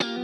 Thank you.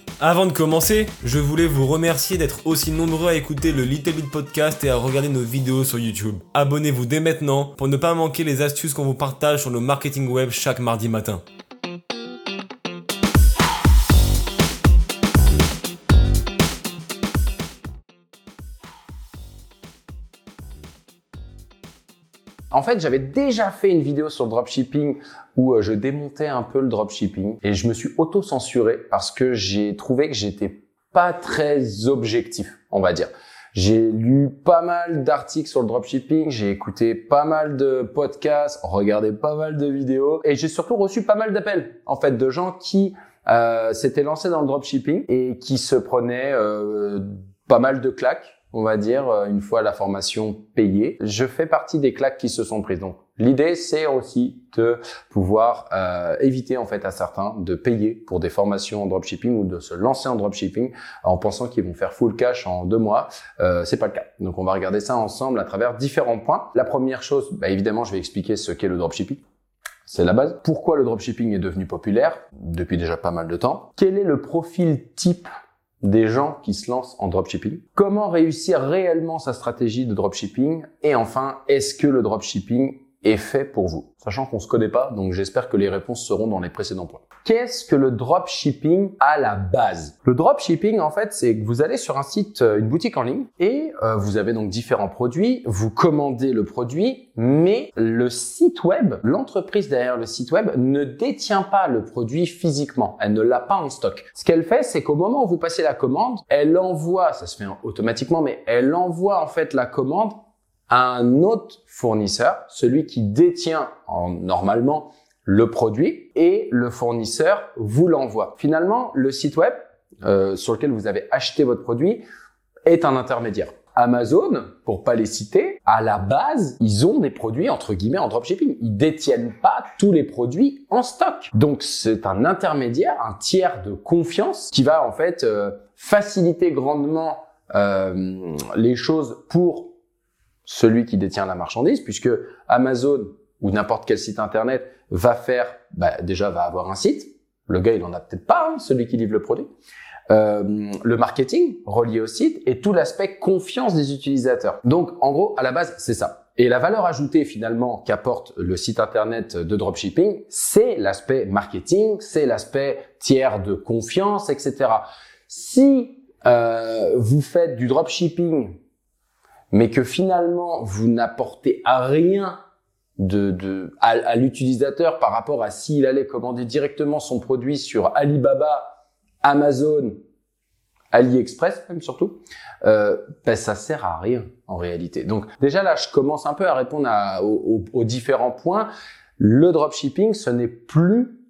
Avant de commencer, je voulais vous remercier d'être aussi nombreux à écouter le Little Bit Podcast et à regarder nos vidéos sur YouTube. Abonnez-vous dès maintenant pour ne pas manquer les astuces qu'on vous partage sur le marketing web chaque mardi matin. En fait, j'avais déjà fait une vidéo sur le dropshipping où euh, je démontais un peu le dropshipping et je me suis auto-censuré parce que j'ai trouvé que j'étais pas très objectif, on va dire. J'ai lu pas mal d'articles sur le dropshipping, j'ai écouté pas mal de podcasts, regardé pas mal de vidéos et j'ai surtout reçu pas mal d'appels en fait de gens qui euh, s'étaient lancés dans le dropshipping et qui se prenaient euh, pas mal de claques on va dire, euh, une fois la formation payée. Je fais partie des claques qui se sont prises. Donc, l'idée, c'est aussi de pouvoir euh, éviter en fait à certains de payer pour des formations en dropshipping ou de se lancer en dropshipping en pensant qu'ils vont faire full cash en deux mois. Euh, c'est pas le cas. Donc, on va regarder ça ensemble à travers différents points. La première chose, bah, évidemment, je vais expliquer ce qu'est le dropshipping. C'est la base. Pourquoi le dropshipping est devenu populaire depuis déjà pas mal de temps? Quel est le profil type des gens qui se lancent en dropshipping. Comment réussir réellement sa stratégie de dropshipping? Et enfin, est-ce que le dropshipping est fait pour vous Sachant qu'on se connaît pas, donc j'espère que les réponses seront dans les précédents points. Qu'est-ce que le dropshipping à la base? Le dropshipping, en fait, c'est que vous allez sur un site, euh, une boutique en ligne, et euh, vous avez donc différents produits, vous commandez le produit, mais le site web, l'entreprise derrière le site web ne détient pas le produit physiquement, elle ne l'a pas en stock. Ce qu'elle fait, c'est qu'au moment où vous passez la commande, elle envoie, ça se fait automatiquement, mais elle envoie en fait la commande un autre fournisseur, celui qui détient en, normalement le produit et le fournisseur vous l'envoie. Finalement, le site web euh, sur lequel vous avez acheté votre produit est un intermédiaire. Amazon, pour pas les citer, à la base, ils ont des produits entre guillemets en dropshipping. Ils détiennent pas tous les produits en stock. Donc c'est un intermédiaire, un tiers de confiance qui va en fait euh, faciliter grandement euh, les choses pour celui qui détient la marchandise, puisque Amazon ou n'importe quel site internet va faire, bah, déjà va avoir un site. Le gars, il en a peut-être pas, hein, celui qui livre le produit. Euh, le marketing relié au site et tout l'aspect confiance des utilisateurs. Donc, en gros, à la base, c'est ça. Et la valeur ajoutée finalement qu'apporte le site internet de dropshipping, c'est l'aspect marketing, c'est l'aspect tiers de confiance, etc. Si euh, vous faites du dropshipping mais que finalement vous n'apportez à rien de, de à, l'utilisateur par rapport à s'il allait commander directement son produit sur Alibaba, Amazon, AliExpress même surtout, euh, ben ça sert à rien en réalité. Donc déjà là, je commence un peu à répondre à, aux, aux, différents points. Le dropshipping, ce n'est plus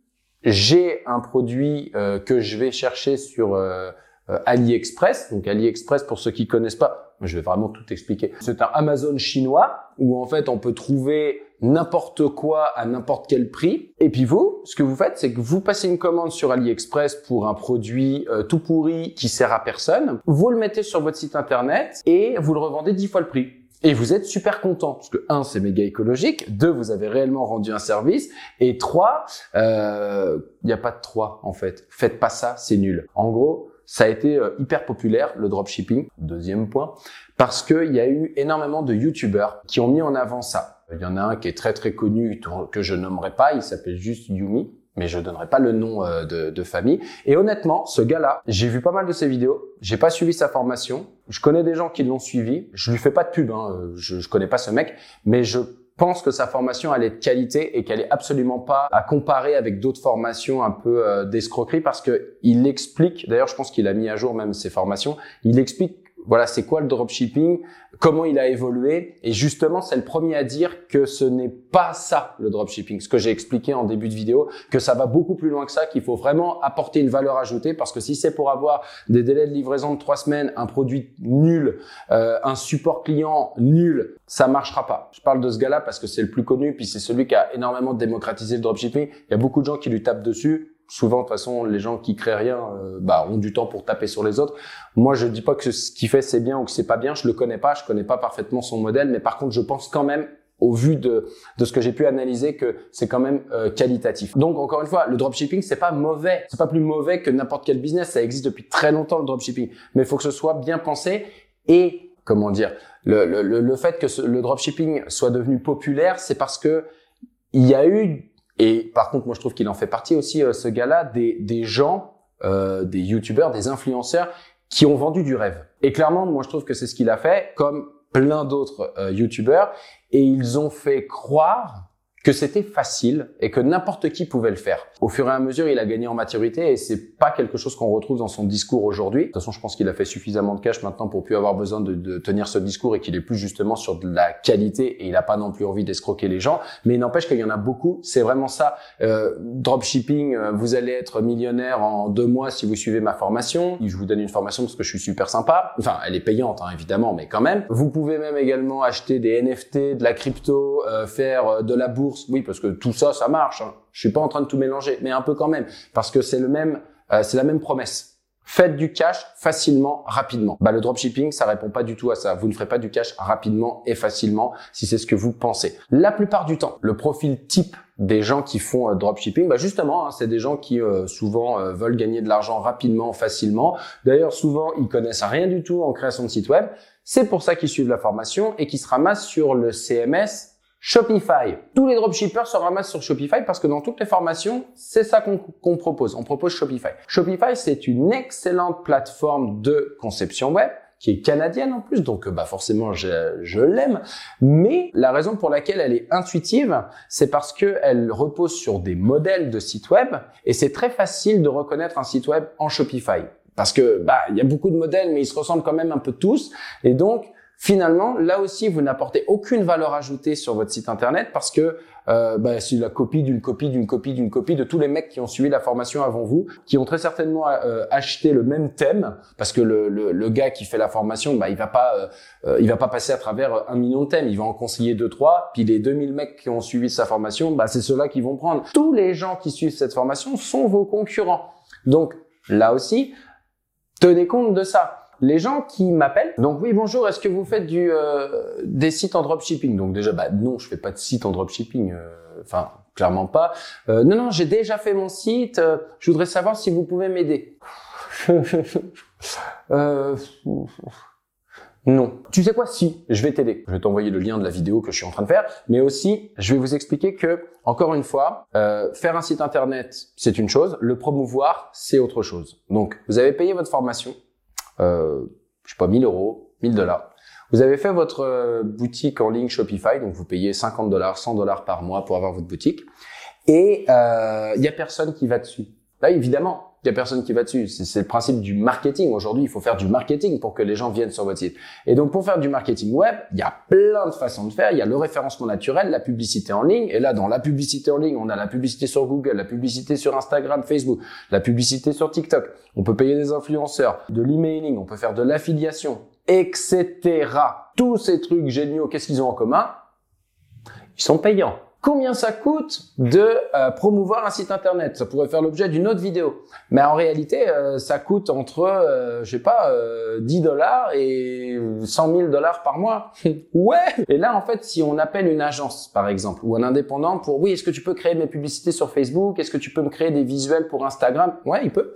j'ai un produit euh, que je vais chercher sur euh, euh, AliExpress. Donc AliExpress, pour ceux qui connaissent pas, je vais vraiment tout expliquer. C'est un Amazon chinois où en fait on peut trouver n'importe quoi à n'importe quel prix. Et puis vous, ce que vous faites, c'est que vous passez une commande sur AliExpress pour un produit euh, tout pourri qui sert à personne. Vous le mettez sur votre site internet et vous le revendez dix fois le prix. Et vous êtes super content parce que un, c'est méga écologique. Deux, vous avez réellement rendu un service. Et trois, il euh, n'y a pas de trois en fait. Faites pas ça, c'est nul. En gros, ça a été euh, hyper populaire, le dropshipping, deuxième point, parce qu'il y a eu énormément de YouTubers qui ont mis en avant ça. Il y en a un qui est très très connu, que je nommerai pas, il s'appelle juste Yumi, mais je donnerai pas le nom euh, de, de famille. Et honnêtement, ce gars-là, j'ai vu pas mal de ses vidéos, j'ai pas suivi sa formation, je connais des gens qui l'ont suivi, je lui fais pas de pub, hein, je, je connais pas ce mec, mais je pense que sa formation elle est de qualité et qu'elle est absolument pas à comparer avec d'autres formations un peu euh, d'escroquerie parce que il explique d'ailleurs je pense qu'il a mis à jour même ses formations il explique voilà, c'est quoi le dropshipping, comment il a évolué. Et justement, c'est le premier à dire que ce n'est pas ça le dropshipping. Ce que j'ai expliqué en début de vidéo, que ça va beaucoup plus loin que ça, qu'il faut vraiment apporter une valeur ajoutée parce que si c'est pour avoir des délais de livraison de trois semaines, un produit nul, euh, un support client nul, ça marchera pas. Je parle de ce gars-là parce que c'est le plus connu, puis c'est celui qui a énormément démocratisé le dropshipping. Il y a beaucoup de gens qui lui tapent dessus souvent de toute façon les gens qui créent rien euh, bah, ont du temps pour taper sur les autres. Moi je dis pas que ce qu'il fait c'est bien ou que c'est pas bien, je le connais pas, je connais pas parfaitement son modèle, mais par contre je pense quand même au vu de, de ce que j'ai pu analyser que c'est quand même euh, qualitatif. Donc encore une fois, le dropshipping c'est pas mauvais, c'est pas plus mauvais que n'importe quel business, ça existe depuis très longtemps le dropshipping, mais il faut que ce soit bien pensé. Et comment dire, le, le, le fait que le dropshipping soit devenu populaire, c'est parce que il y a eu et par contre, moi, je trouve qu'il en fait partie aussi, euh, ce gars-là, des, des gens, euh, des youtubeurs, des influenceurs qui ont vendu du rêve. Et clairement, moi, je trouve que c'est ce qu'il a fait, comme plein d'autres euh, youtubeurs, et ils ont fait croire que c'était facile et que n'importe qui pouvait le faire. Au fur et à mesure, il a gagné en maturité et c'est pas quelque chose qu'on retrouve dans son discours aujourd'hui. De toute façon, je pense qu'il a fait suffisamment de cash maintenant pour plus avoir besoin de, tenir ce discours et qu'il est plus justement sur de la qualité et il a pas non plus envie d'escroquer les gens. Mais il n'empêche qu'il y en a beaucoup. C'est vraiment ça. Euh, dropshipping, euh, vous allez être millionnaire en deux mois si vous suivez ma formation. Je vous donne une formation parce que je suis super sympa. Enfin, elle est payante, hein, évidemment, mais quand même. Vous pouvez même également acheter des NFT, de la crypto, euh, faire euh, de la bourse oui, parce que tout ça, ça marche. Hein. Je suis pas en train de tout mélanger, mais un peu quand même, parce que c'est le même, euh, c'est la même promesse. Faites du cash facilement, rapidement. Bah, le dropshipping, ça répond pas du tout à ça. Vous ne ferez pas du cash rapidement et facilement si c'est ce que vous pensez. La plupart du temps, le profil type des gens qui font euh, dropshipping, bah justement, hein, c'est des gens qui euh, souvent veulent gagner de l'argent rapidement, facilement. D'ailleurs, souvent, ils connaissent rien du tout en création de site web. C'est pour ça qu'ils suivent la formation et qu'ils se ramassent sur le CMS Shopify. Tous les dropshippers se ramassent sur Shopify parce que dans toutes les formations, c'est ça qu'on propose. On propose Shopify. Shopify, c'est une excellente plateforme de conception web qui est canadienne en plus, donc bah forcément je, l'aime. Mais la raison pour laquelle elle est intuitive, c'est parce que elle repose sur des modèles de sites web et c'est très facile de reconnaître un site web en Shopify parce que bah il y a beaucoup de modèles, mais ils se ressemblent quand même un peu tous et donc Finalement, là aussi, vous n'apportez aucune valeur ajoutée sur votre site internet parce que euh, bah, c'est la copie d'une copie d'une copie d'une copie de tous les mecs qui ont suivi la formation avant vous, qui ont très certainement euh, acheté le même thème parce que le, le, le, gars qui fait la formation, bah, il va pas, euh, euh, il va pas passer à travers un million de thèmes, il va en conseiller deux trois, puis les 2000 mecs qui ont suivi sa formation, bah, c'est ceux-là qui vont prendre. Tous les gens qui suivent cette formation sont vos concurrents. Donc là aussi, tenez compte de ça les gens qui m'appellent. Donc oui, bonjour, est-ce que vous faites du euh, des sites en dropshipping? Donc déjà, bah non, je fais pas de site en dropshipping. Euh, enfin, clairement pas. Euh, non, non, j'ai déjà fait mon site. je voudrais savoir si vous pouvez m'aider. non. Tu sais quoi? Si, je vais t'aider. Je vais t'envoyer le lien de la vidéo que je suis en train de faire, mais aussi, je vais vous expliquer que, encore une fois, faire un site internet, c'est une chose, le promouvoir, c'est autre chose. Donc, vous avez payé votre formation, euh, je sais pas, 1000 euros, 1000 dollars. Vous avez fait votre euh, boutique en ligne Shopify, donc vous payez 50 dollars, 100 dollars par mois pour avoir votre boutique, et il euh, y a personne qui va dessus. Là, évidemment, il y a personne qui va dessus. C'est le principe du marketing. Aujourd'hui, il faut faire du marketing pour que les gens viennent sur votre site. Et donc, pour faire du marketing web, il y a plein de façons de faire. Il y a le référencement naturel, la publicité en ligne. Et là, dans la publicité en ligne, on a la publicité sur Google, la publicité sur Instagram, Facebook, la publicité sur TikTok. On peut payer des influenceurs, de l'emailing, on peut faire de l'affiliation, etc. Tous ces trucs géniaux, qu'est-ce qu'ils ont en commun? Ils sont payants combien ça coûte de euh, promouvoir un site internet. Ça pourrait faire l'objet d'une autre vidéo. Mais en réalité, euh, ça coûte entre, euh, je sais pas, 10 dollars et 100 000 dollars par mois. ouais Et là, en fait, si on appelle une agence, par exemple, ou un indépendant pour, oui, est-ce que tu peux créer mes publicités sur Facebook? Est-ce que tu peux me créer des visuels pour Instagram? Ouais, il peut.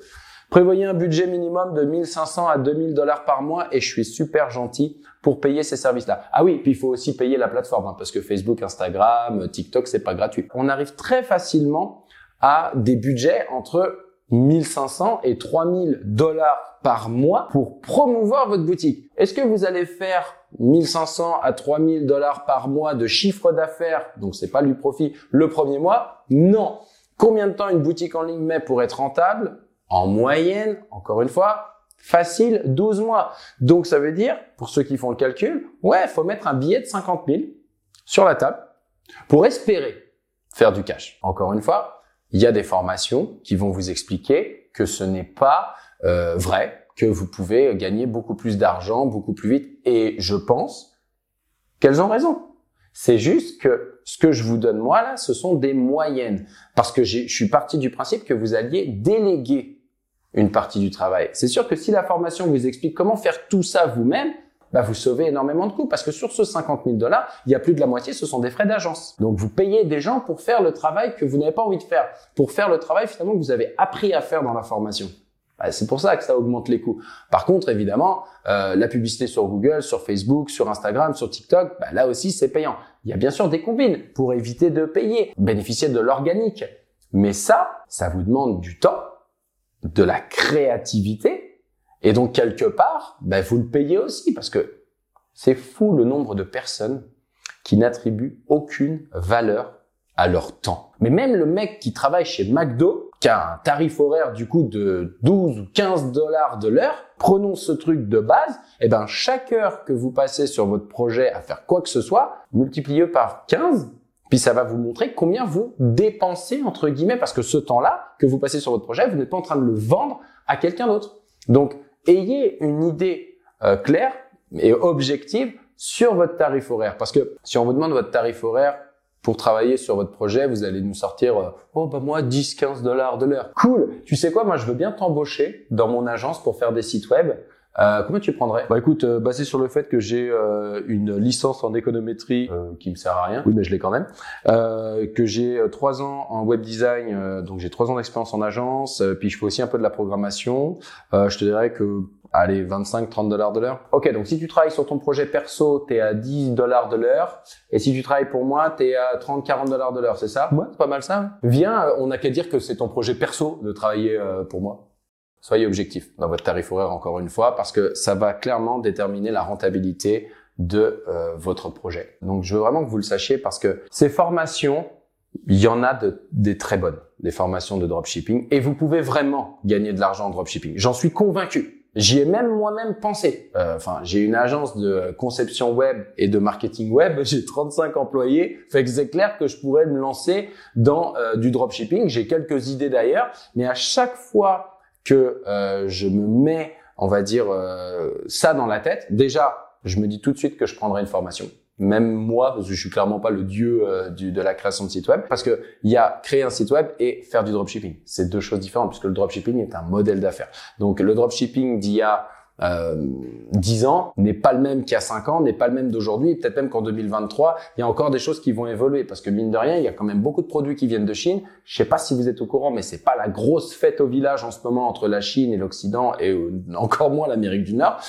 Prévoyez un budget minimum de 1500 à 2000 dollars par mois et je suis super gentil pour payer ces services-là. Ah oui, puis il faut aussi payer la plateforme hein, parce que Facebook, Instagram, TikTok, c'est pas gratuit. On arrive très facilement à des budgets entre 1500 et 3000 dollars par mois pour promouvoir votre boutique. Est-ce que vous allez faire 1500 à 3000 dollars par mois de chiffre d'affaires, donc c'est pas du profit, le premier mois Non. Combien de temps une boutique en ligne met pour être rentable? En moyenne, encore une fois, Facile, 12 mois. Donc ça veut dire, pour ceux qui font le calcul, ouais, faut mettre un billet de 50 000 sur la table pour espérer faire du cash. Encore une fois, il y a des formations qui vont vous expliquer que ce n'est pas euh, vrai, que vous pouvez gagner beaucoup plus d'argent, beaucoup plus vite. Et je pense qu'elles ont raison. C'est juste que ce que je vous donne moi là, ce sont des moyennes. Parce que je suis parti du principe que vous alliez déléguer une partie du travail. C'est sûr que si la formation vous explique comment faire tout ça vous-même, bah vous sauvez énormément de coûts parce que sur ce 50 000 dollars, il y a plus de la moitié, ce sont des frais d'agence. Donc vous payez des gens pour faire le travail que vous n'avez pas envie de faire, pour faire le travail finalement que vous avez appris à faire dans la formation. Bah, c'est pour ça que ça augmente les coûts. Par contre, évidemment, euh, la publicité sur Google, sur Facebook, sur Instagram, sur TikTok, bah, là aussi c'est payant. Il y a bien sûr des combines pour éviter de payer, bénéficier de l'organique. Mais ça, ça vous demande du temps de la créativité. Et donc, quelque part, ben, vous le payez aussi parce que c'est fou le nombre de personnes qui n'attribuent aucune valeur à leur temps. Mais même le mec qui travaille chez McDo, qui a un tarif horaire du coup de 12 ou 15 dollars de l'heure, prenons ce truc de base, et eh ben chaque heure que vous passez sur votre projet à faire quoi que ce soit, multiplié par 15, puis ça va vous montrer combien vous dépensez, entre guillemets, parce que ce temps-là que vous passez sur votre projet, vous n'êtes pas en train de le vendre à quelqu'un d'autre. Donc, ayez une idée euh, claire et objective sur votre tarif horaire. Parce que si on vous demande votre tarif horaire pour travailler sur votre projet, vous allez nous sortir, euh, oh bah moi 10, 15 dollars de l'heure. Cool. Tu sais quoi, moi je veux bien t'embaucher dans mon agence pour faire des sites web. Euh, combien tu prendrais? Bah écoute, euh, basé sur le fait que j'ai euh, une licence en économétrie euh, qui me sert à rien. Oui, mais je l'ai quand même. que j'ai trois ans en web design, donc j'ai trois ans d'expérience en agence. puis je fais aussi un peu de la programmation. je te dirais que allez 25-30 dollars de l'heure. Ok, donc si tu travailles sur ton projet perso, t'es à 10 dollars de l'heure. Et si tu travailles pour moi, t'es à 30-40 dollars de l'heure, c'est ça? Ouais, c'est pas mal ça? Viens, on a qu'à dire que c'est ton projet perso de travailler pour moi. Soyez objectif dans votre tarif horaire encore une fois parce que ça va clairement déterminer la rentabilité de euh, votre projet. Donc je veux vraiment que vous le sachiez parce que ces formations, il y en a de, des très bonnes, des formations de dropshipping et vous pouvez vraiment gagner de l'argent en dropshipping. J'en suis convaincu. J'y ai même moi-même pensé. Euh, enfin, j'ai une agence de conception web et de marketing web. J'ai 35 employés. Fait que c'est clair que je pourrais me lancer dans euh, du dropshipping. J'ai quelques idées d'ailleurs, mais à chaque fois que euh, je me mets, on va dire, euh, ça dans la tête, déjà, je me dis tout de suite que je prendrai une formation. Même moi, je suis clairement pas le dieu euh, du, de la création de site web, parce que il y a créer un site web et faire du dropshipping. C'est deux choses différentes, puisque le dropshipping est un modèle d'affaires. Donc le dropshipping d'il y a euh, 10 ans n'est pas le même qu'il y a 5 ans, n'est pas le même d'aujourd'hui, peut-être même qu'en 2023, il y a encore des choses qui vont évoluer parce que mine de rien, il y a quand même beaucoup de produits qui viennent de Chine. Je sais pas si vous êtes au courant, mais c'est pas la grosse fête au village en ce moment entre la Chine et l'Occident et euh, encore moins l'Amérique du Nord.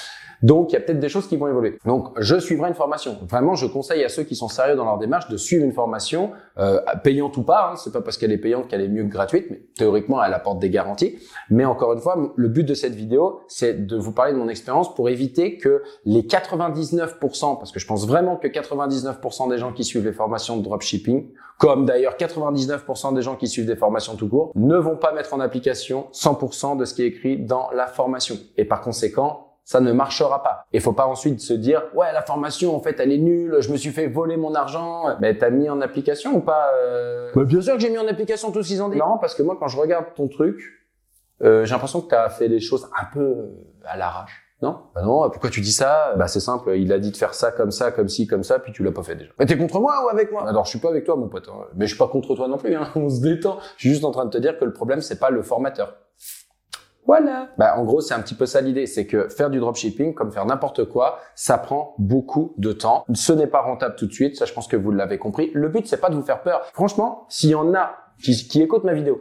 Donc, il y a peut-être des choses qui vont évoluer. Donc, je suivrai une formation. Vraiment, je conseille à ceux qui sont sérieux dans leur démarche de suivre une formation, euh, payante ou pas. Hein. C'est pas parce qu'elle est payante qu'elle est mieux que gratuite, mais théoriquement, elle apporte des garanties. Mais encore une fois, le but de cette vidéo, c'est de vous parler de mon expérience pour éviter que les 99%, parce que je pense vraiment que 99% des gens qui suivent les formations de dropshipping, comme d'ailleurs 99% des gens qui suivent des formations tout court, ne vont pas mettre en application 100% de ce qui est écrit dans la formation. Et par conséquent, ça ne marchera pas. Il faut pas ensuite se dire ouais la formation en fait elle est nulle, je me suis fait voler mon argent. Mais t'as mis en application ou pas euh... bah, Bien sûr que j'ai mis en application tous ces ans. Non parce que moi quand je regarde ton truc, euh, j'ai l'impression que t'as fait les choses un peu euh, à l'arrache. Non? Bah non, pourquoi tu dis ça? Bah c'est simple, il a dit de faire ça comme ça, comme ci, comme ça, puis tu l'as pas fait déjà. Mais t'es contre moi ou avec moi? Alors je suis pas avec toi mon pote, hein. mais je suis pas contre toi non plus, hein. on se détend. Je suis juste en train de te dire que le problème c'est pas le formateur. Voilà. Bah, en gros, c'est un petit peu ça l'idée. C'est que faire du dropshipping, comme faire n'importe quoi, ça prend beaucoup de temps. Ce n'est pas rentable tout de suite. Ça, je pense que vous l'avez compris. Le but, c'est pas de vous faire peur. Franchement, s'il y en a qui, qui écoutent ma vidéo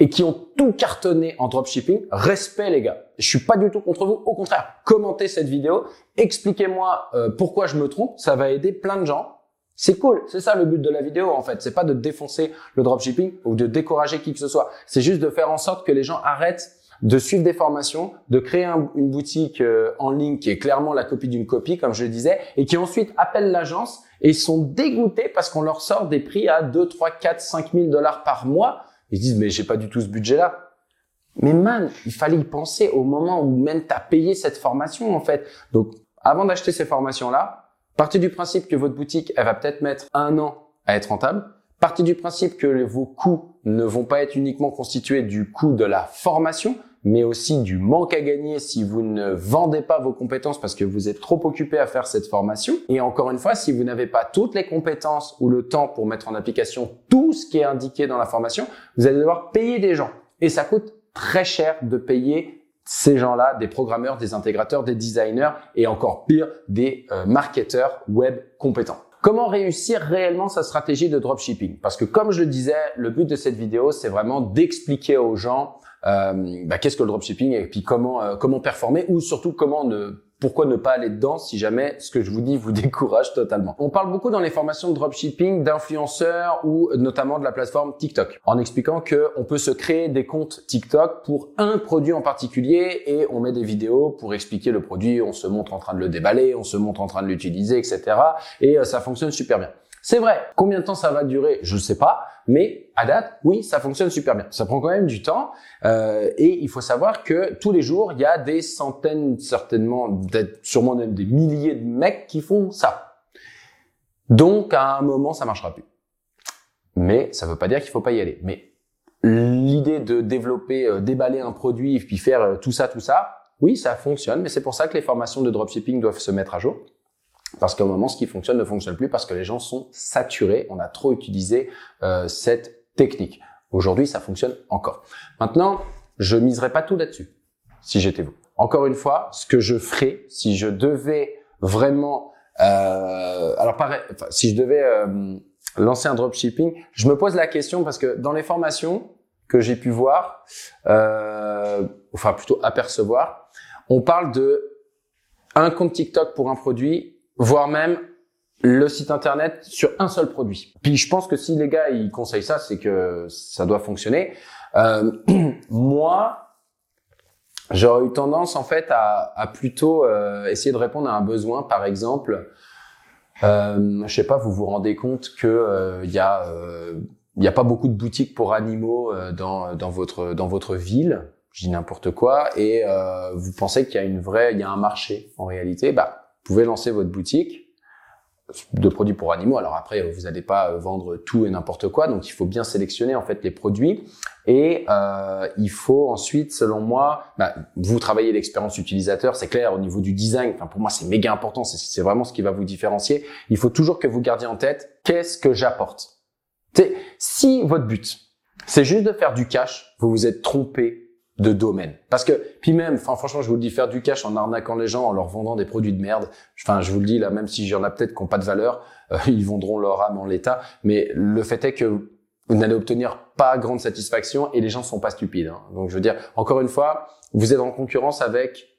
et qui ont tout cartonné en dropshipping, respect les gars. Je suis pas du tout contre vous. Au contraire, commentez cette vidéo. Expliquez-moi euh, pourquoi je me trompe. Ça va aider plein de gens. C'est cool, c'est ça le but de la vidéo en fait. C'est pas de défoncer le dropshipping ou de décourager qui que ce soit. C'est juste de faire en sorte que les gens arrêtent de suivre des formations, de créer une boutique euh, en ligne qui est clairement la copie d'une copie, comme je le disais, et qui ensuite appellent l'agence et sont dégoûtés parce qu'on leur sort des prix à 2, 3, 4, 5 000 dollars par mois. Ils disent mais j'ai pas du tout ce budget-là. Mais man, il fallait y penser au moment où même tu as payé cette formation en fait. Donc avant d'acheter ces formations-là, partez du principe que votre boutique, elle va peut-être mettre un an à être rentable. Partez du principe que vos coûts ne vont pas être uniquement constitués du coût de la formation, mais aussi du manque à gagner si vous ne vendez pas vos compétences parce que vous êtes trop occupé à faire cette formation. Et encore une fois, si vous n'avez pas toutes les compétences ou le temps pour mettre en application tout ce qui est indiqué dans la formation, vous allez devoir payer des gens. Et ça coûte très cher de payer ces gens-là, des programmeurs, des intégrateurs, des designers et encore pire, des euh, marketeurs web compétents. Comment réussir réellement sa stratégie de dropshipping? Parce que comme je le disais, le but de cette vidéo, c'est vraiment d'expliquer aux gens euh, bah, qu'est-ce que le dropshipping et puis comment euh, comment performer ou surtout comment ne pourquoi ne pas aller dedans si jamais ce que je vous dis vous décourage totalement? On parle beaucoup dans les formations de dropshipping d'influenceurs ou notamment de la plateforme TikTok en expliquant que on peut se créer des comptes TikTok pour un produit en particulier et on met des vidéos pour expliquer le produit, on se montre en train de le déballer, on se montre en train de l'utiliser, etc. Et euh, ça fonctionne super bien. C'est vrai. Combien de temps ça va durer Je ne sais pas. Mais à date, oui, ça fonctionne super bien. Ça prend quand même du temps. Euh, et il faut savoir que tous les jours, il y a des centaines, certainement, sûrement même des milliers de mecs qui font ça. Donc, à un moment, ça marchera plus. Mais ça ne veut pas dire qu'il faut pas y aller. Mais l'idée de développer, euh, déballer un produit, puis faire euh, tout ça, tout ça, oui, ça fonctionne. Mais c'est pour ça que les formations de dropshipping doivent se mettre à jour. Parce qu'au moment, ce qui fonctionne ne fonctionne plus parce que les gens sont saturés. On a trop utilisé euh, cette technique. Aujourd'hui, ça fonctionne encore. Maintenant, je miserai pas tout là-dessus, si j'étais vous. Encore une fois, ce que je ferais, si je devais vraiment, euh, alors pareil, si je devais euh, lancer un dropshipping, je me pose la question parce que dans les formations que j'ai pu voir, euh, enfin plutôt apercevoir, on parle de un compte TikTok pour un produit voire même le site internet sur un seul produit. Puis je pense que si les gars ils conseillent ça, c'est que ça doit fonctionner. Euh, moi, j'aurais eu tendance en fait à, à plutôt euh, essayer de répondre à un besoin. Par exemple, euh, je sais pas, vous vous rendez compte que euh, il y a il n'y a pas beaucoup de boutiques pour animaux dans, dans votre dans votre ville. Je dis n'importe quoi et vous pensez qu'il y a une vraie il y a un marché en réalité. Bah pouvez lancer votre boutique de produits pour animaux. Alors après, vous n'allez pas vendre tout et n'importe quoi, donc il faut bien sélectionner en fait les produits. Et euh, il faut ensuite, selon moi, bah, vous travaillez l'expérience utilisateur, c'est clair au niveau du design. Enfin pour moi, c'est méga important. C'est vraiment ce qui va vous différencier. Il faut toujours que vous gardiez en tête qu'est-ce que j'apporte? Si votre but c'est juste de faire du cash, vous vous êtes trompé de domaine. Parce que, puis même, enfin, franchement, je vous le dis, faire du cash en arnaquant les gens, en leur vendant des produits de merde, enfin, je vous le dis là, même si j'en ai peut-être qui n'ont pas de valeur, euh, ils vendront leur âme en l'état, mais le fait est que vous n'allez obtenir pas grande satisfaction et les gens sont pas stupides. Hein. Donc, je veux dire, encore une fois, vous êtes en concurrence avec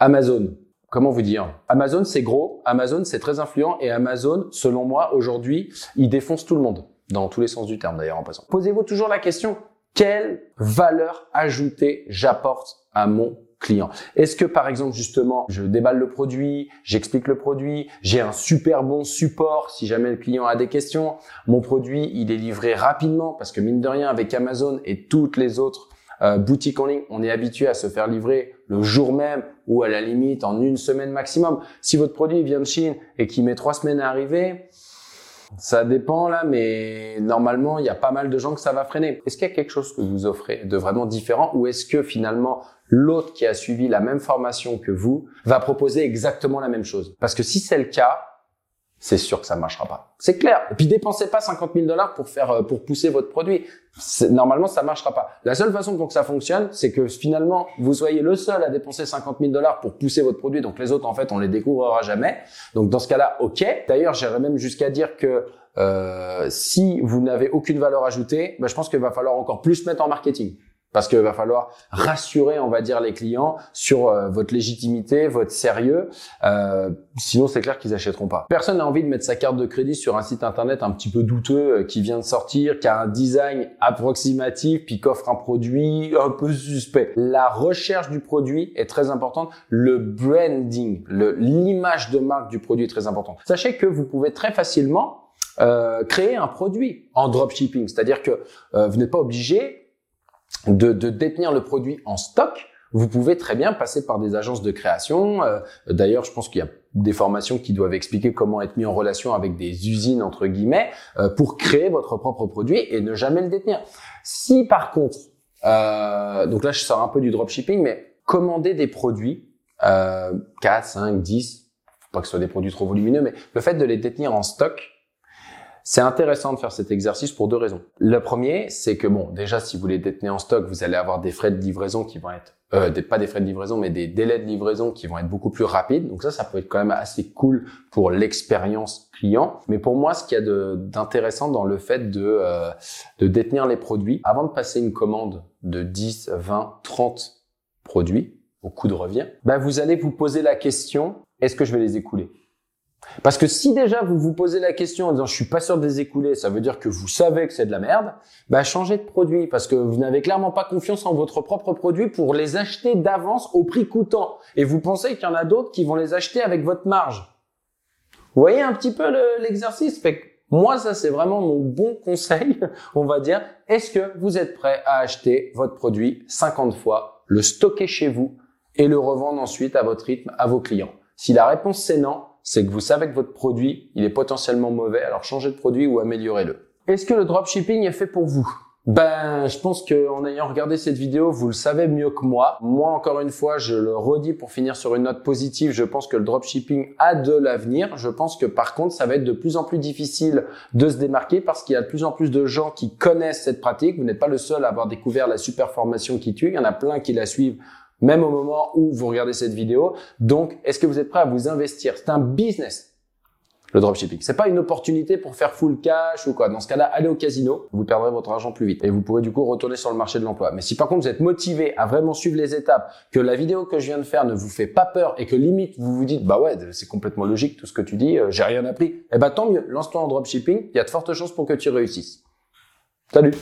Amazon. Comment vous dire? Amazon, c'est gros, Amazon, c'est très influent et Amazon, selon moi, aujourd'hui, il défonce tout le monde. Dans tous les sens du terme, d'ailleurs, en passant. Posez-vous toujours la question, quelle valeur ajoutée j'apporte à mon client? Est-ce que par exemple justement je déballe le produit, j'explique le produit, j'ai un super bon support si jamais le client a des questions, mon produit il est livré rapidement parce que mine de rien avec Amazon et toutes les autres euh, boutiques en ligne, on est habitué à se faire livrer le jour même ou à la limite en une semaine maximum. Si votre produit vient de Chine et qu'il met trois semaines à arriver, ça dépend là, mais normalement, il y a pas mal de gens que ça va freiner. Est-ce qu'il y a quelque chose que vous offrez de vraiment différent ou est-ce que finalement l'autre qui a suivi la même formation que vous va proposer exactement la même chose? Parce que si c'est le cas, c'est sûr que ça marchera pas. C'est clair. Et puis dépensez pas 50 000 dollars pour faire euh, pour pousser votre produit. Normalement, ça marchera pas. La seule façon pour que ça fonctionne, c'est que finalement vous soyez le seul à dépenser 50 000 dollars pour pousser votre produit. Donc les autres, en fait, on les découvrira jamais. Donc dans ce cas-là, ok. D'ailleurs, j'irais même jusqu'à dire que euh, si vous n'avez aucune valeur ajoutée, ben, je pense qu'il va falloir encore plus mettre en marketing. Parce qu'il va falloir rassurer, on va dire, les clients sur euh, votre légitimité, votre sérieux. Euh, sinon, c'est clair qu'ils achèteront pas. Personne n'a envie de mettre sa carte de crédit sur un site internet un petit peu douteux euh, qui vient de sortir, qui a un design approximatif, puis qu'offre un produit un peu suspect. La recherche du produit est très importante. Le branding, l'image de marque du produit est très importante. Sachez que vous pouvez très facilement euh, créer un produit en dropshipping, c'est-à-dire que vous n'êtes pas obligé de, de détenir le produit en stock, vous pouvez très bien passer par des agences de création. Euh, d'ailleurs, je pense qu'il y a des formations qui doivent expliquer comment être mis en relation avec des usines entre guillemets euh, pour créer votre propre produit et ne jamais le détenir. Si par contre, euh, donc là je sors un peu du dropshipping, mais commander des produits euh, 4, 5, 10, faut pas que ce soit des produits trop volumineux, mais le fait de les détenir en stock, c'est intéressant de faire cet exercice pour deux raisons. Le premier, c'est que bon, déjà si vous les détenez en stock, vous allez avoir des frais de livraison qui vont être euh, pas des frais de livraison, mais des délais de livraison qui vont être beaucoup plus rapides. Donc ça, ça peut être quand même assez cool pour l'expérience client. Mais pour moi, ce qu'il y a d'intéressant dans le fait de, euh, de détenir les produits, avant de passer une commande de 10, 20, 30 produits au coût de revient, ben vous allez vous poser la question, est-ce que je vais les écouler? Parce que si déjà vous vous posez la question en disant je suis pas sûr de les écouler, ça veut dire que vous savez que c'est de la merde, bah changez de produit parce que vous n'avez clairement pas confiance en votre propre produit pour les acheter d'avance au prix coûtant. Et vous pensez qu'il y en a d'autres qui vont les acheter avec votre marge. Vous voyez un petit peu l'exercice? Moi ça c'est vraiment mon bon conseil, on va dire, est-ce que vous êtes prêt à acheter votre produit 50 fois, le stocker chez vous et le revendre ensuite à votre rythme à vos clients? Si la réponse c'est non, c'est que vous savez que votre produit, il est potentiellement mauvais, alors changez de produit ou améliorez-le. Est-ce que le dropshipping est fait pour vous? Ben, je pense qu'en ayant regardé cette vidéo, vous le savez mieux que moi. Moi, encore une fois, je le redis pour finir sur une note positive. Je pense que le dropshipping a de l'avenir. Je pense que par contre, ça va être de plus en plus difficile de se démarquer parce qu'il y a de plus en plus de gens qui connaissent cette pratique. Vous n'êtes pas le seul à avoir découvert la super formation qui tue. Il y en a plein qui la suivent même au moment où vous regardez cette vidéo. Donc, est-ce que vous êtes prêt à vous investir? C'est un business. Le dropshipping, c'est pas une opportunité pour faire full cash ou quoi. Dans ce cas-là, allez au casino, vous perdrez votre argent plus vite et vous pourrez du coup retourner sur le marché de l'emploi. Mais si par contre vous êtes motivé à vraiment suivre les étapes, que la vidéo que je viens de faire ne vous fait pas peur et que limite vous vous dites bah ouais c'est complètement logique tout ce que tu dis, euh, j'ai rien appris, eh ben tant mieux, lance-toi en dropshipping, il y a de fortes chances pour que tu réussisses. Salut